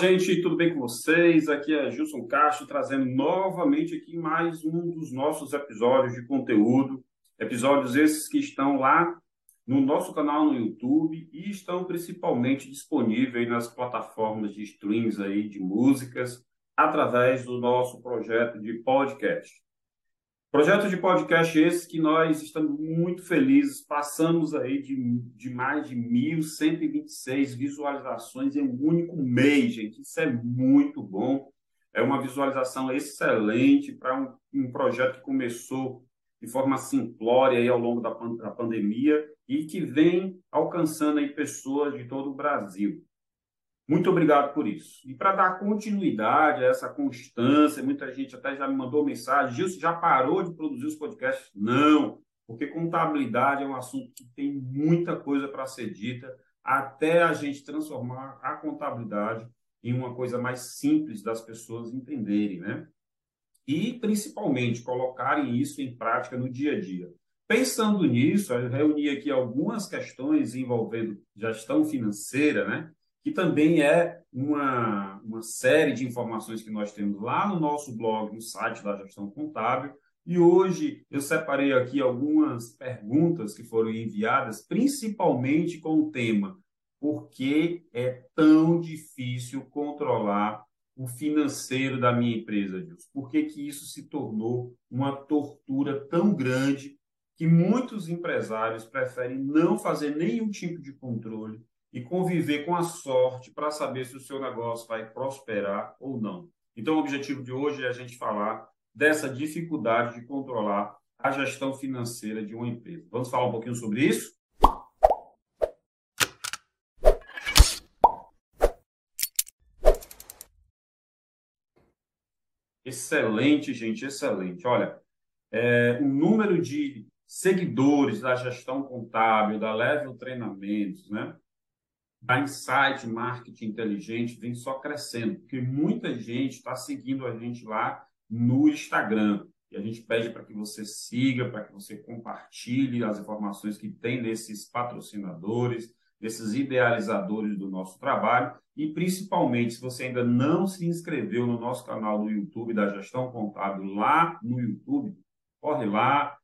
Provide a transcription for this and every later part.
Gente, tudo bem com vocês? Aqui é Gilson Castro trazendo novamente aqui mais um dos nossos episódios de conteúdo. Episódios esses que estão lá no nosso canal no YouTube e estão principalmente disponíveis nas plataformas de streams aí de músicas através do nosso projeto de podcast. Projeto de podcast esse que nós estamos muito felizes, passamos aí de, de mais de 1.126 visualizações em um único mês, gente. Isso é muito bom. É uma visualização excelente para um, um, projeto que começou de forma simplória aí ao longo da, da pandemia e que vem alcançando aí pessoas de todo o Brasil. Muito obrigado por isso. E para dar continuidade a essa constância, muita gente até já me mandou mensagem, Gilson, já parou de produzir os podcasts? Não, porque contabilidade é um assunto que tem muita coisa para ser dita, até a gente transformar a contabilidade em uma coisa mais simples das pessoas entenderem, né? E, principalmente, colocarem isso em prática no dia a dia. Pensando nisso, eu reuni aqui algumas questões envolvendo gestão financeira, né? Que também é uma, uma série de informações que nós temos lá no nosso blog, no site da Gestão Contábil. E hoje eu separei aqui algumas perguntas que foram enviadas, principalmente com o tema por que é tão difícil controlar o financeiro da minha empresa, Deus? Por que, que isso se tornou uma tortura tão grande que muitos empresários preferem não fazer nenhum tipo de controle e conviver com a sorte para saber se o seu negócio vai prosperar ou não. Então, o objetivo de hoje é a gente falar dessa dificuldade de controlar a gestão financeira de uma empresa. Vamos falar um pouquinho sobre isso? Excelente, gente, excelente. Olha, é, o número de seguidores da gestão contábil, da Level Treinamentos, né? Da Insight Marketing Inteligente vem só crescendo, porque muita gente está seguindo a gente lá no Instagram. E a gente pede para que você siga, para que você compartilhe as informações que tem desses patrocinadores, desses idealizadores do nosso trabalho. E principalmente, se você ainda não se inscreveu no nosso canal do YouTube da Gestão Contábil lá no YouTube, corre lá,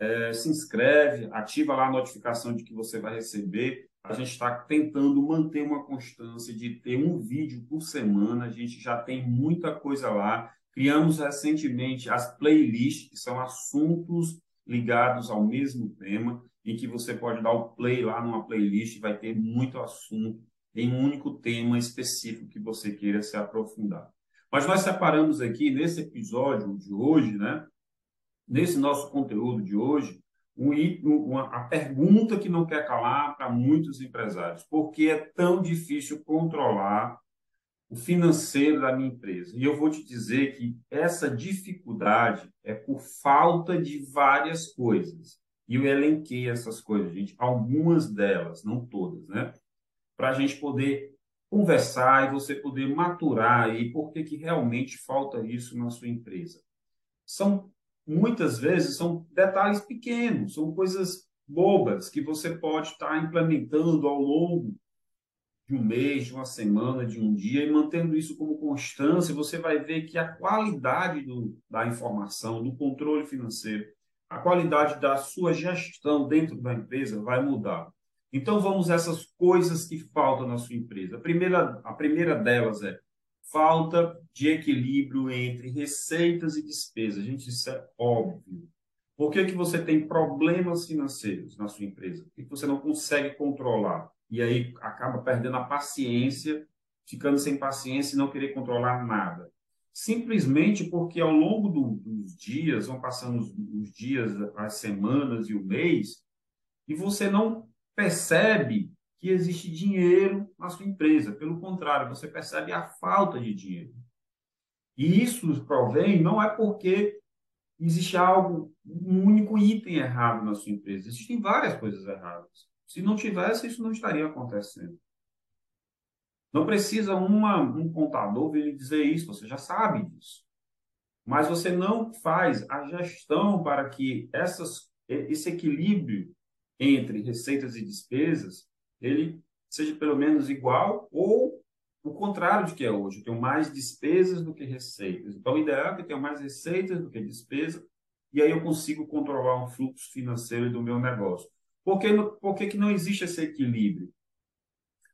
é, se inscreve, ativa lá a notificação de que você vai receber a gente está tentando manter uma constância de ter um vídeo por semana. A gente já tem muita coisa lá. Criamos recentemente as playlists, que são assuntos ligados ao mesmo tema, em que você pode dar o play lá numa playlist, vai ter muito assunto em um único tema específico que você queira se aprofundar. Mas nós separamos aqui nesse episódio de hoje, né? Nesse nosso conteúdo de hoje, uma, a pergunta que não quer calar para muitos empresários: por que é tão difícil controlar o financeiro da minha empresa? E eu vou te dizer que essa dificuldade é por falta de várias coisas. E eu elenquei essas coisas, gente, algumas delas, não todas, né? Para a gente poder conversar e você poder maturar aí por que, que realmente falta isso na sua empresa. São muitas vezes são detalhes pequenos, são coisas bobas que você pode estar implementando ao longo de um mês, de uma semana, de um dia, e mantendo isso como constância, você vai ver que a qualidade do, da informação, do controle financeiro, a qualidade da sua gestão dentro da empresa vai mudar. Então, vamos a essas coisas que faltam na sua empresa. A primeira, a primeira delas é falta de equilíbrio entre receitas e despesas. Gente, isso é óbvio. Por que, que você tem problemas financeiros na sua empresa? Por que, que você não consegue controlar? E aí acaba perdendo a paciência, ficando sem paciência e não querer controlar nada. Simplesmente porque ao longo do, dos dias, vão passando os, os dias, as semanas e o mês, e você não percebe que existe dinheiro na sua empresa. Pelo contrário, você percebe a falta de dinheiro. E isso provém não é porque existe algo, um único item errado na sua empresa. Existem várias coisas erradas. Se não tivesse, isso não estaria acontecendo. Não precisa uma, um contador vir dizer isso, você já sabe disso. Mas você não faz a gestão para que essas, esse equilíbrio entre receitas e despesas ele seja pelo menos igual ou o contrário de que é hoje. Eu tenho mais despesas do que receitas. Então, o ideal é que eu tenha mais receitas do que despesas, e aí eu consigo controlar um fluxo financeiro do meu negócio. Por que, por que, que não existe esse equilíbrio?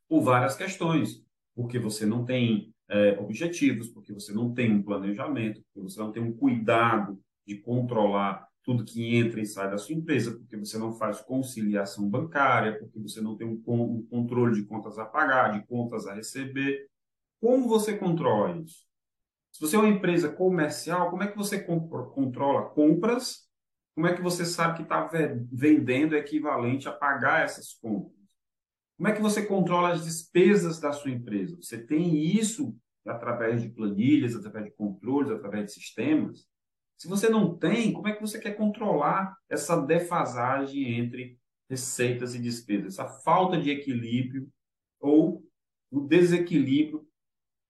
Por várias questões. Porque você não tem é, objetivos, porque você não tem um planejamento, porque você não tem um cuidado de controlar tudo que entra e sai da sua empresa, porque você não faz conciliação bancária, porque você não tem um, um controle de contas a pagar, de contas a receber. Como você controla isso? Se você é uma empresa comercial, como é que você controla compras? Como é que você sabe que está vendendo equivalente a pagar essas compras? Como é que você controla as despesas da sua empresa? Você tem isso através de planilhas, através de controles, através de sistemas? Se você não tem, como é que você quer controlar essa defasagem entre receitas e despesas? Essa falta de equilíbrio ou o desequilíbrio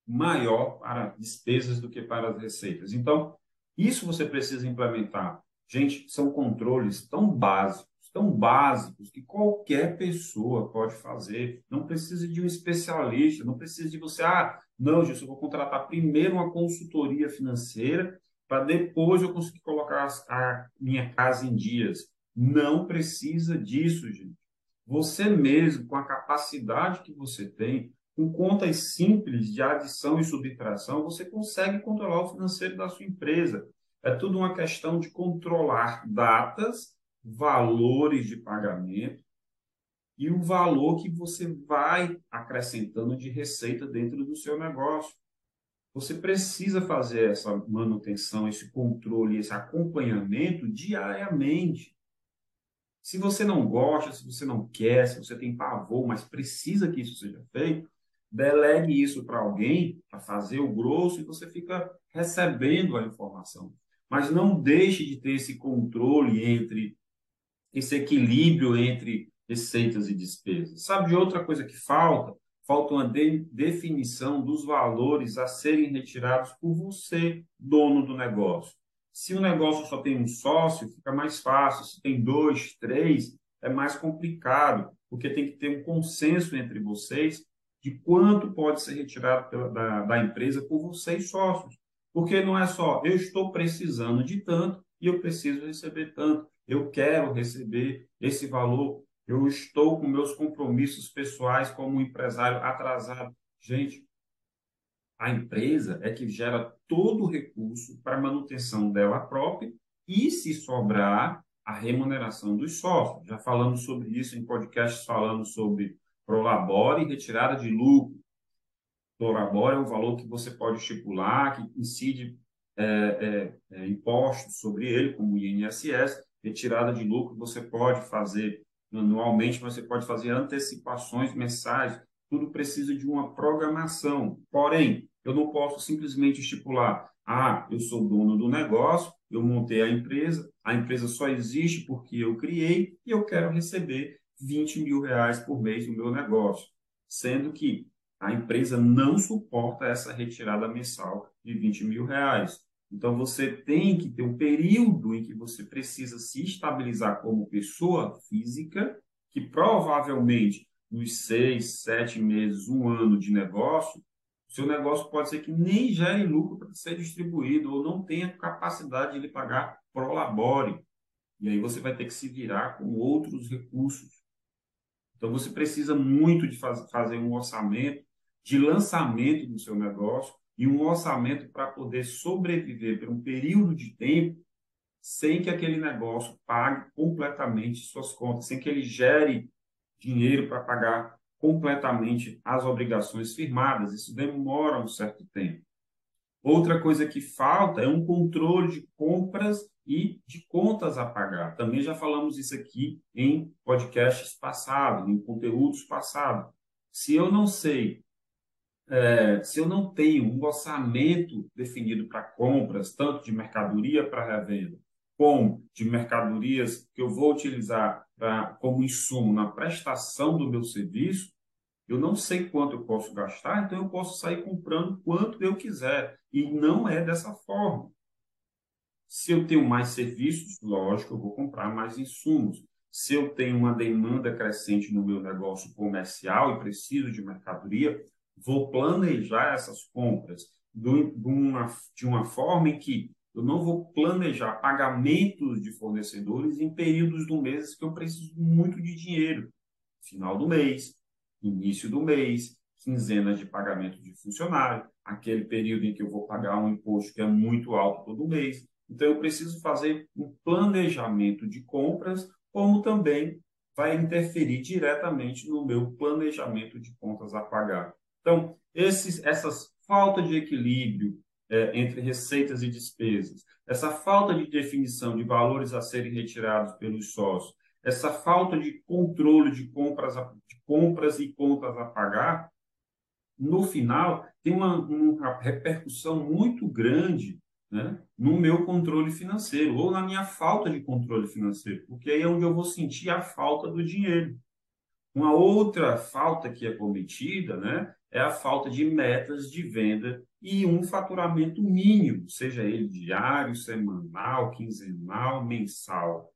maior para despesas do que para as receitas. Então, isso você precisa implementar. Gente, são controles tão básicos, tão básicos que qualquer pessoa pode fazer. Não precisa de um especialista, não precisa de você, ah, não, Gilson, eu vou contratar primeiro uma consultoria financeira para depois eu conseguir colocar a minha casa em dias. Não precisa disso, gente. Você mesmo, com a capacidade que você tem, com contas simples de adição e subtração, você consegue controlar o financeiro da sua empresa. É tudo uma questão de controlar datas, valores de pagamento e o valor que você vai acrescentando de receita dentro do seu negócio. Você precisa fazer essa manutenção, esse controle, esse acompanhamento diariamente. Se você não gosta, se você não quer, se você tem pavor, mas precisa que isso seja feito, delegue isso para alguém para fazer o grosso e você fica recebendo a informação. Mas não deixe de ter esse controle entre esse equilíbrio entre receitas e despesas. Sabe de outra coisa que falta? Falta uma de definição dos valores a serem retirados por você, dono do negócio. Se o negócio só tem um sócio, fica mais fácil. Se tem dois, três, é mais complicado, porque tem que ter um consenso entre vocês de quanto pode ser retirado pela, da, da empresa por vocês sócios. Porque não é só eu estou precisando de tanto e eu preciso receber tanto, eu quero receber esse valor, eu estou com meus compromissos pessoais como empresário atrasado. Gente, a empresa é que gera todo o recurso para manutenção dela própria e, se sobrar, a remuneração dos sócios. Já falamos sobre isso em podcasts falando sobre Prolabore e retirada de lucro. Prolabore é um valor que você pode estipular, que incide é, é, é, sobre ele, como o INSS. Retirada de lucro você pode fazer anualmente, você pode fazer antecipações mensais. Tudo precisa de uma programação. Porém, eu não posso simplesmente estipular: ah, eu sou dono do negócio, eu montei a empresa, a empresa só existe porque eu criei e eu quero receber 20 mil reais por mês no meu negócio, sendo que a empresa não suporta essa retirada mensal de 20 mil reais. Então, você tem que ter um período em que você precisa se estabilizar como pessoa física, que provavelmente nos seis, sete meses, um ano de negócio, seu negócio pode ser que nem gere lucro para ser distribuído ou não tenha capacidade de lhe pagar pro labore. E aí você vai ter que se virar com outros recursos. Então, você precisa muito de faz, fazer um orçamento de lançamento do seu negócio e um orçamento para poder sobreviver por um período de tempo sem que aquele negócio pague completamente suas contas, sem que ele gere dinheiro para pagar completamente as obrigações firmadas. Isso demora um certo tempo. Outra coisa que falta é um controle de compras e de contas a pagar. Também já falamos isso aqui em podcasts passados, em conteúdos passados. Se eu não sei, é, se eu não tenho um orçamento definido para compras, tanto de mercadoria para revenda, como de mercadorias que eu vou utilizar pra, como insumo na prestação do meu serviço, eu não sei quanto eu posso gastar, então eu posso sair comprando quanto eu quiser. E não é dessa forma. Se eu tenho mais serviços, lógico, eu vou comprar mais insumos. Se eu tenho uma demanda crescente no meu negócio comercial e preciso de mercadoria, vou planejar essas compras de uma, de uma forma em que eu não vou planejar pagamentos de fornecedores em períodos do mês que eu preciso muito de dinheiro. Final do mês, início do mês, quinzenas de pagamento de funcionário, aquele período em que eu vou pagar um imposto que é muito alto todo mês. Então, eu preciso fazer um planejamento de compras, como também vai interferir diretamente no meu planejamento de contas a pagar. Então, esses, essas falta de equilíbrio é, entre receitas e despesas, essa falta de definição de valores a serem retirados pelos sócios, essa falta de controle de compras, de compras e contas a pagar, no final, tem uma, uma repercussão muito grande né, no meu controle financeiro ou na minha falta de controle financeiro, porque aí é onde eu vou sentir a falta do dinheiro. Uma outra falta que é cometida né, é a falta de metas de venda e um faturamento mínimo, seja ele diário, semanal, quinzenal, mensal.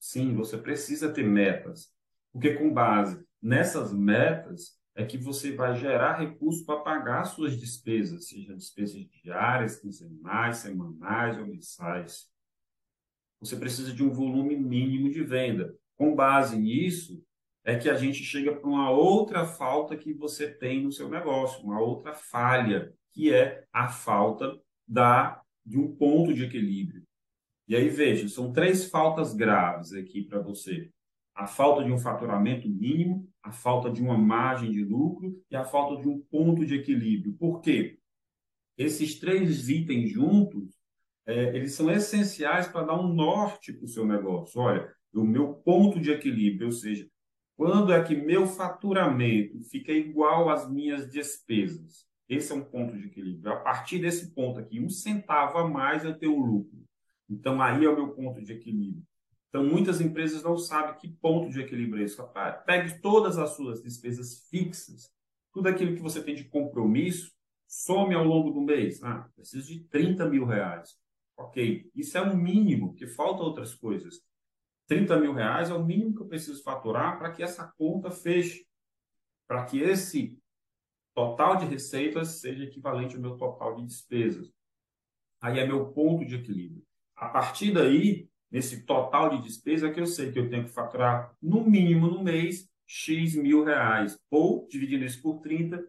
Sim, você precisa ter metas, porque com base nessas metas é que você vai gerar recursos para pagar suas despesas, seja despesas diárias, quinzenais, semanais ou mensais. Você precisa de um volume mínimo de venda. Com base nisso, é que a gente chega para uma outra falta que você tem no seu negócio, uma outra falha, que é a falta da de um ponto de equilíbrio. E aí veja, são três faltas graves aqui para você a falta de um faturamento mínimo, a falta de uma margem de lucro e a falta de um ponto de equilíbrio. Por quê? Esses três itens juntos, é, eles são essenciais para dar um norte para o seu negócio. Olha, o meu ponto de equilíbrio, ou seja, quando é que meu faturamento fica igual às minhas despesas? Esse é um ponto de equilíbrio. A partir desse ponto aqui, um centavo a mais eu tenho lucro. Então, aí é o meu ponto de equilíbrio. Então, muitas empresas não sabem que ponto de equilíbrio é esse. Pegue todas as suas despesas fixas, tudo aquilo que você tem de compromisso, some ao longo do mês. Ah, preciso de 30 mil reais. Ok, isso é o mínimo, que falta outras coisas. 30 mil reais é o mínimo que eu preciso faturar para que essa conta feche, para que esse total de receitas seja equivalente ao meu total de despesas. Aí é meu ponto de equilíbrio. A partir daí, nesse total de despesa que eu sei que eu tenho que faturar no mínimo no mês X mil reais, ou dividindo isso por 30,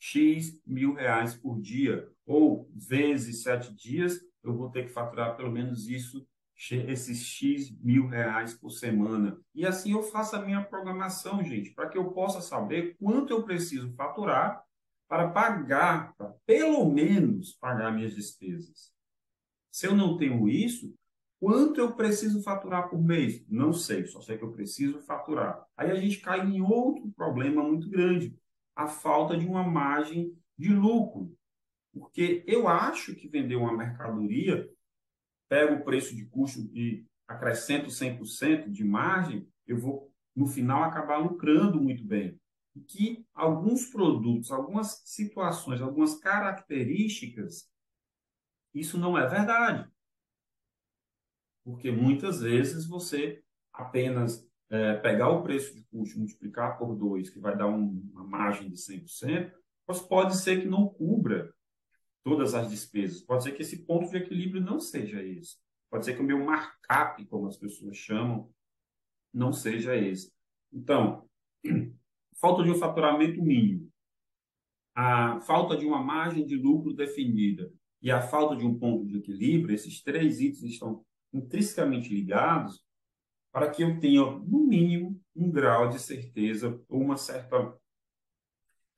X mil reais por dia, ou vezes sete dias, eu vou ter que faturar pelo menos isso, esses X mil reais por semana. E assim eu faço a minha programação, gente, para que eu possa saber quanto eu preciso faturar para pagar, para pelo menos pagar minhas despesas. Se eu não tenho isso, Quanto eu preciso faturar por mês? Não sei, só sei que eu preciso faturar. Aí a gente cai em outro problema muito grande, a falta de uma margem de lucro. Porque eu acho que vender uma mercadoria, pego o preço de custo e acrescento 100% de margem, eu vou, no final, acabar lucrando muito bem. E que alguns produtos, algumas situações, algumas características, isso não é verdade porque muitas vezes você apenas é, pegar o preço de custo, multiplicar por 2, que vai dar um, uma margem de 100%, mas pode ser que não cubra todas as despesas. Pode ser que esse ponto de equilíbrio não seja esse. Pode ser que o meu markup, como as pessoas chamam, não seja esse. Então, falta de um faturamento mínimo, a falta de uma margem de lucro definida e a falta de um ponto de equilíbrio, esses três itens estão intrinsecamente ligados para que eu tenha, no mínimo, um grau de certeza ou uma certa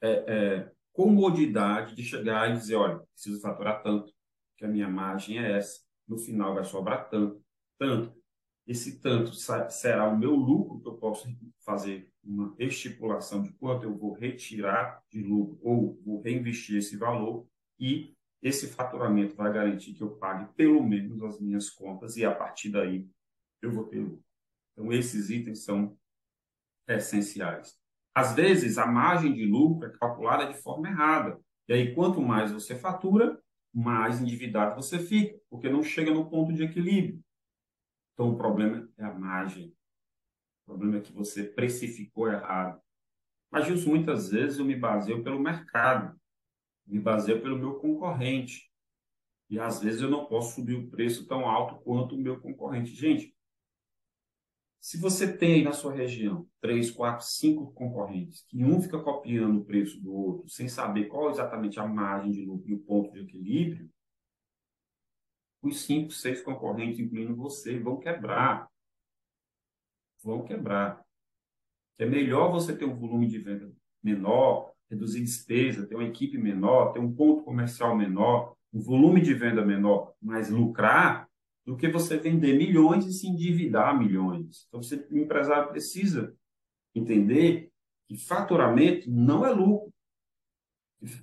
é, é, comodidade de chegar e dizer, olha, preciso faturar tanto, que a minha margem é essa, no final vai sobrar tanto, tanto. Esse tanto será o meu lucro que eu posso fazer uma estipulação de quanto eu vou retirar de lucro ou vou reinvestir esse valor e esse faturamento vai garantir que eu pague pelo menos as minhas contas e a partir daí eu vou ter lucro. Então, esses itens são essenciais. Às vezes, a margem de lucro é calculada de forma errada. E aí, quanto mais você fatura, mais endividado você fica, porque não chega no ponto de equilíbrio. Então, o problema é a margem. O problema é que você precificou errado. Mas, Gilson, muitas vezes eu me baseio pelo mercado, me baseio pelo meu concorrente. E às vezes eu não posso subir o preço tão alto quanto o meu concorrente. Gente, se você tem aí na sua região três, quatro, cinco concorrentes, que um fica copiando o preço do outro, sem saber qual exatamente a margem de lucro e o ponto de equilíbrio, os cinco, seis concorrentes, incluindo você, vão quebrar. Vão quebrar. É melhor você ter um volume de venda menor, reduzir despesa, ter uma equipe menor, ter um ponto comercial menor, um volume de venda menor, mas lucrar, do que você vender milhões e se endividar milhões. Então, você, o empresário precisa entender que faturamento não é lucro.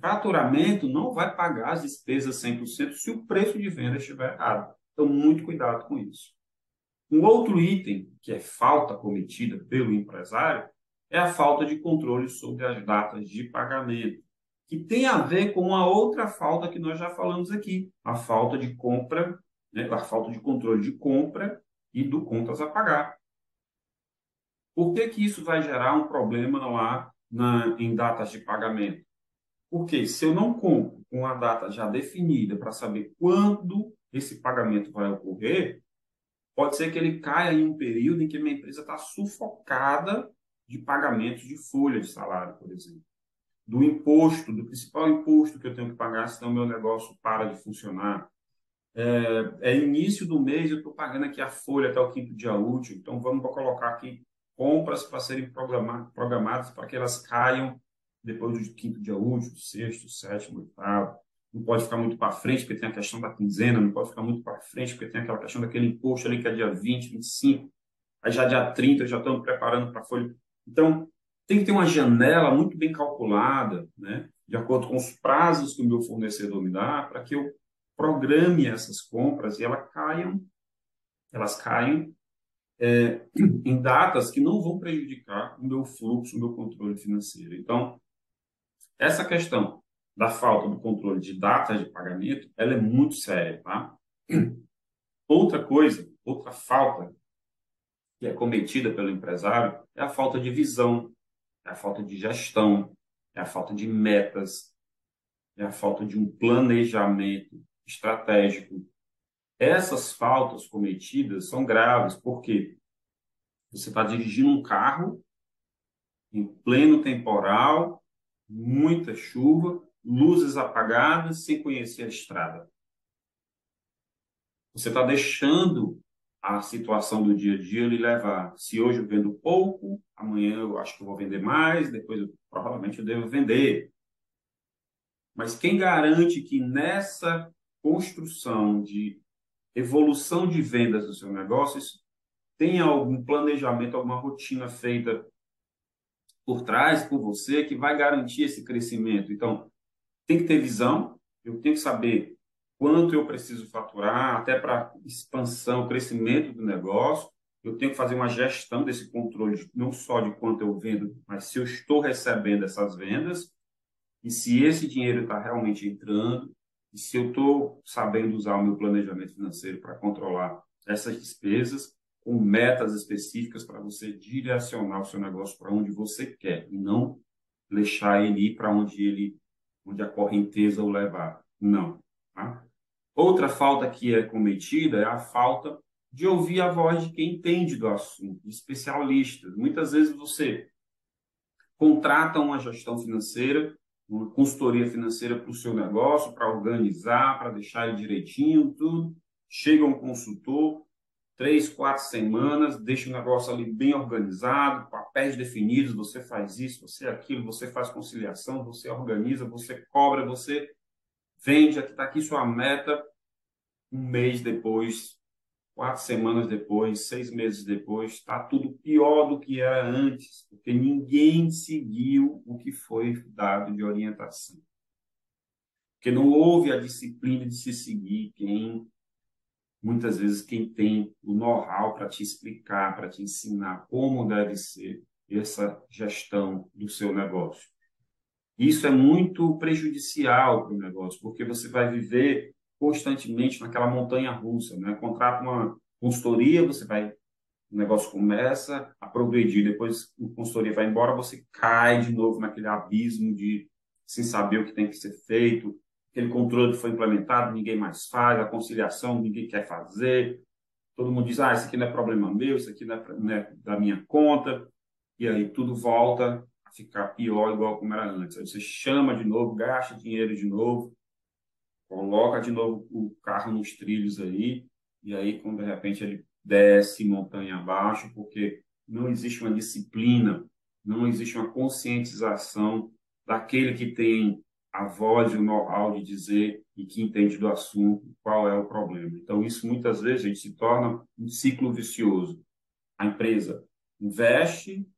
Faturamento não vai pagar as despesas 100% se o preço de venda estiver errado. Então, muito cuidado com isso. Um outro item que é falta cometida pelo empresário é a falta de controle sobre as datas de pagamento, que tem a ver com a outra falta que nós já falamos aqui, a falta de compra, né, falta de controle de compra e do contas a pagar. Por que, que isso vai gerar um problema lá na, em datas de pagamento? Porque se eu não compro com a data já definida para saber quando esse pagamento vai ocorrer, pode ser que ele caia em um período em que minha empresa está sufocada de pagamentos de folha de salário, por exemplo. Do imposto, do principal imposto que eu tenho que pagar, senão meu negócio para de funcionar. É, é início do mês, eu estou pagando aqui a folha até o quinto dia útil, então vamos colocar aqui compras para serem programadas para que elas caiam depois do quinto dia útil, sexto, sétimo, oitavo. Não pode ficar muito para frente, porque tem a questão da quinzena, não pode ficar muito para frente, porque tem aquela questão daquele imposto ali que é dia 20, 25, aí já dia 30, já estamos preparando para a folha. Então, tem que ter uma janela muito bem calculada, né, de acordo com os prazos que o meu fornecedor me dá, para que eu programe essas compras e elas caiam, elas caiam é, em datas que não vão prejudicar o meu fluxo, o meu controle financeiro. Então, essa questão da falta do controle de datas de pagamento, ela é muito séria, tá? Outra coisa, outra falta que é cometida pelo empresário é a falta de visão, é a falta de gestão, é a falta de metas, é a falta de um planejamento estratégico. Essas faltas cometidas são graves, porque você está dirigindo um carro em pleno temporal, muita chuva, luzes apagadas, sem conhecer a estrada. Você está deixando a situação do dia a dia lhe levar. Se hoje eu vendo pouco, amanhã eu acho que eu vou vender mais, depois eu, provavelmente eu devo vender. Mas quem garante que nessa construção de evolução de vendas do seu negócio tem algum planejamento, alguma rotina feita por trás, por você, que vai garantir esse crescimento? Então, tem que ter visão, eu tenho que saber quanto eu preciso faturar, até para expansão, crescimento do negócio. Eu tenho que fazer uma gestão desse controle, não só de quanto eu vendo, mas se eu estou recebendo essas vendas e se esse dinheiro está realmente entrando e se eu estou sabendo usar o meu planejamento financeiro para controlar essas despesas com metas específicas para você direcionar o seu negócio para onde você quer e não deixar ele ir para onde ele onde a correnteza o levar. Não. Tá? Outra falta que é cometida é a falta de ouvir a voz de quem entende do assunto, de especialistas. Muitas vezes você contrata uma gestão financeira, uma consultoria financeira para o seu negócio, para organizar, para deixar ele direitinho, tudo. Chega um consultor, três, quatro semanas, deixa o negócio ali bem organizado, papéis definidos, você faz isso, você aquilo, você faz conciliação, você organiza, você cobra, você vende, aqui está aqui sua meta, um mês depois, quatro semanas depois, seis meses depois, está tudo pior do que era antes, porque ninguém seguiu o que foi dado de orientação. Porque não houve a disciplina de se seguir quem muitas vezes quem tem o know-how para te explicar, para te ensinar como deve ser essa gestão do seu negócio. Isso é muito prejudicial para o negócio, porque você vai viver constantemente naquela montanha russa, né? Contrata uma consultoria, você vai o negócio começa a progredir, depois a consultoria vai embora, você cai de novo naquele abismo de sem saber o que tem que ser feito, aquele controle que foi implementado, ninguém mais faz, a conciliação, ninguém quer fazer, todo mundo diz, ah, isso aqui não é problema meu, isso aqui não é, não é da minha conta, e aí tudo volta a ficar pior, igual como era antes. Aí você chama de novo, gasta dinheiro de novo, coloca de novo o carro nos trilhos aí, e aí, quando de repente ele desce montanha abaixo, porque não existe uma disciplina, não existe uma conscientização daquele que tem a voz e o know-how de dizer e que entende do assunto qual é o problema. Então, isso muitas vezes gente se torna um ciclo vicioso. A empresa investe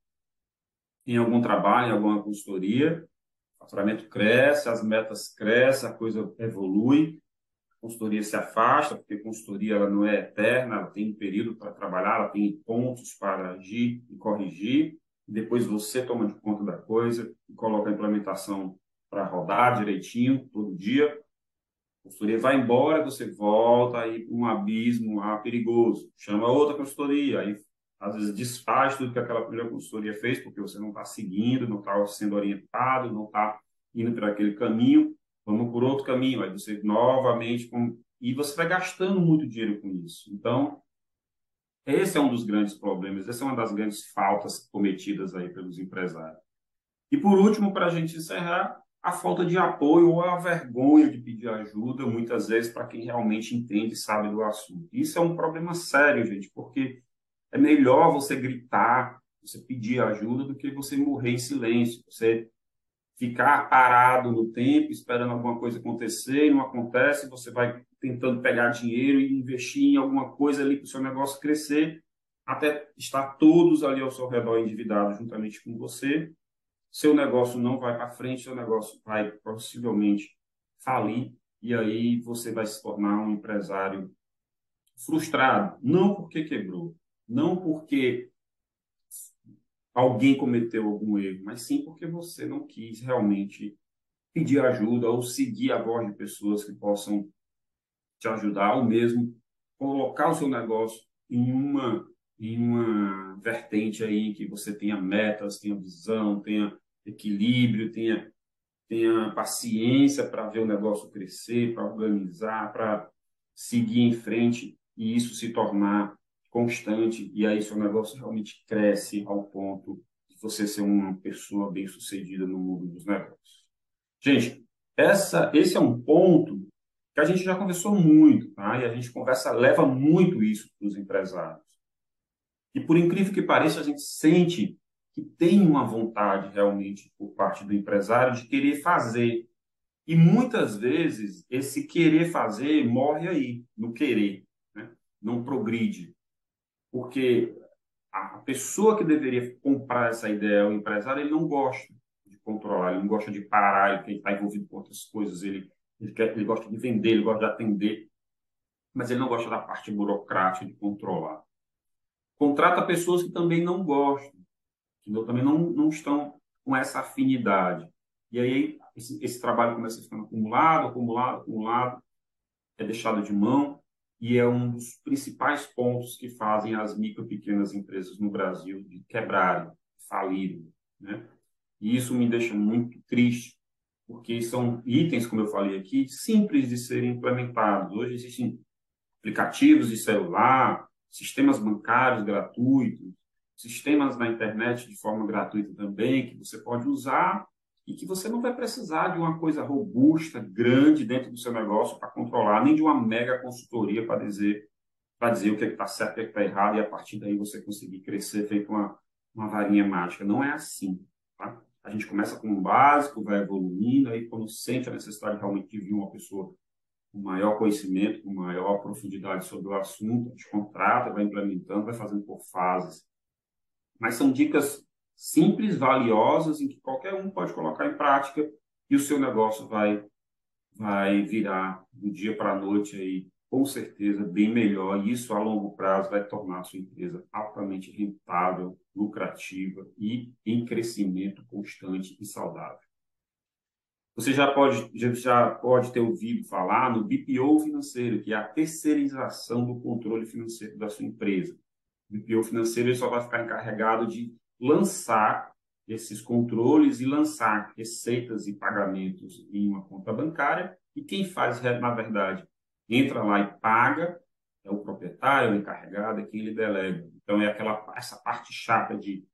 em algum trabalho, em alguma consultoria, o faturamento cresce, as metas crescem, a coisa evolui, consultoria se afasta, porque consultoria ela não é eterna, ela tem um período para trabalhar, ela tem pontos para agir e corrigir, depois você toma de conta da coisa e coloca a implementação para rodar direitinho todo dia. A consultoria vai embora, você volta aí para um abismo ah, perigoso. Chama outra consultoria, aí às vezes desfaz tudo que aquela primeira consultoria fez, porque você não está seguindo, não está sendo orientado, não está indo para aquele caminho, vamos por outro caminho, aí você novamente, com... e você vai gastando muito dinheiro com isso. Então, esse é um dos grandes problemas, essa é uma das grandes faltas cometidas aí pelos empresários. E por último, para a gente encerrar, a falta de apoio ou a vergonha de pedir ajuda, muitas vezes, para quem realmente entende e sabe do assunto. Isso é um problema sério, gente, porque é melhor você gritar, você pedir ajuda, do que você morrer em silêncio, você ficar parado no tempo, esperando alguma coisa acontecer, e não acontece, você vai tentando pegar dinheiro e investir em alguma coisa ali para o seu negócio crescer, até estar todos ali ao seu redor endividados juntamente com você, seu negócio não vai para frente, seu negócio vai possivelmente falir e aí você vai se tornar um empresário frustrado, não porque quebrou, não porque alguém cometeu algum erro, mas sim porque você não quis realmente pedir ajuda ou seguir a voz de pessoas que possam te ajudar, ou mesmo colocar o seu negócio em uma em uma vertente aí que você tenha metas, tenha visão, tenha equilíbrio, tenha, tenha paciência para ver o negócio crescer, para organizar, para seguir em frente e isso se tornar constante e aí seu negócio realmente cresce ao ponto de você ser uma pessoa bem sucedida no mundo dos negócios. Gente, essa, esse é um ponto que a gente já conversou muito, tá? E a gente conversa, leva muito isso para os empresários. E por incrível que pareça, a gente sente que tem uma vontade realmente por parte do empresário de querer fazer. E muitas vezes esse querer fazer morre aí, no querer, né? não progride. Porque a pessoa que deveria comprar essa ideia, o empresário, ele não gosta de controlar, ele não gosta de parar, ele está envolvido com outras coisas, ele, ele, quer, ele gosta de vender, ele gosta de atender, mas ele não gosta da parte burocrática de controlar. Contrata pessoas que também não gostam que também não, não estão com essa afinidade. E aí esse, esse trabalho começa a ficar acumulado, acumulado, acumulado, é deixado de mão e é um dos principais pontos que fazem as micro pequenas empresas no Brasil de quebrarem, falirem, né? E isso me deixa muito triste, porque são itens, como eu falei aqui, simples de serem implementados. Hoje existem aplicativos de celular, sistemas bancários gratuitos, sistemas na internet de forma gratuita também, que você pode usar e que você não vai precisar de uma coisa robusta, grande dentro do seu negócio para controlar, nem de uma mega consultoria para dizer para dizer o que é está certo, o que é está errado e a partir daí você conseguir crescer feito uma, uma varinha mágica. Não é assim. Tá? A gente começa com um básico, vai evoluindo, aí quando sente a necessidade realmente de vir uma pessoa com maior conhecimento, com maior profundidade sobre o assunto, a gente contrata, vai implementando, vai fazendo por fases mas são dicas simples, valiosas, em que qualquer um pode colocar em prática e o seu negócio vai, vai virar do dia para a noite aí, com certeza, bem melhor. E isso, a longo prazo, vai tornar a sua empresa altamente rentável, lucrativa e em crescimento constante e saudável. Você já pode, já pode ter ouvido falar no BPO financeiro, que é a terceirização do controle financeiro da sua empresa. O BPO financeiro só vai ficar encarregado de lançar esses controles e lançar receitas e pagamentos em uma conta bancária. E quem faz, na verdade, entra lá e paga é o proprietário, o encarregado, é quem ele delega. Então, é aquela essa parte chata de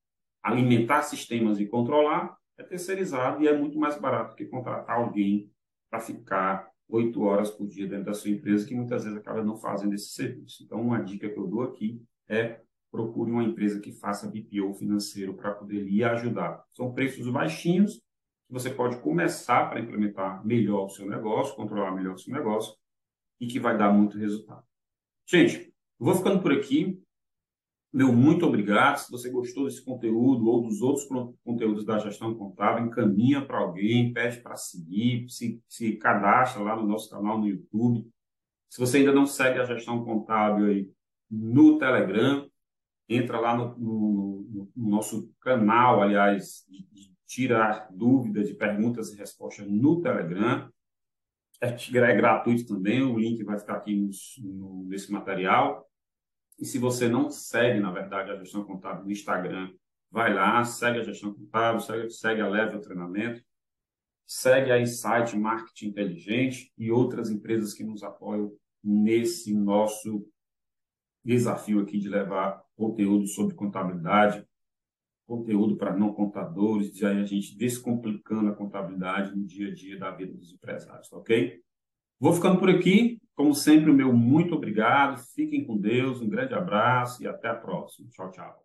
alimentar sistemas e controlar, é terceirizado e é muito mais barato que contratar alguém para ficar oito horas por dia dentro da sua empresa, que muitas vezes acaba não fazendo esse serviço. Então, uma dica que eu dou aqui é procure uma empresa que faça BPO financeiro para poder lhe ajudar. São preços baixinhos, que você pode começar para implementar melhor o seu negócio, controlar melhor o seu negócio e que vai dar muito resultado. Gente, vou ficando por aqui. Meu muito obrigado. Se você gostou desse conteúdo ou dos outros conteúdos da gestão contábil, encaminha para alguém, pede para seguir, se, se cadastra lá no nosso canal no YouTube. Se você ainda não segue a gestão contábil aí no Telegram, entra lá no, no, no nosso canal, aliás, de, de tirar dúvidas, de perguntas e respostas no Telegram. É, é gratuito também, o link vai ficar aqui no, no, nesse material. E se você não segue, na verdade, a gestão contábil no Instagram, vai lá, segue a gestão contábil, segue, segue a Level Treinamento, segue a Insight Marketing Inteligente e outras empresas que nos apoiam nesse nosso desafio aqui de levar conteúdo sobre contabilidade, conteúdo para não contadores, de a gente descomplicando a contabilidade no dia a dia da vida dos empresários, tá ok? Vou ficando por aqui. Como sempre, o meu muito obrigado. Fiquem com Deus, um grande abraço e até a próxima. Tchau, tchau.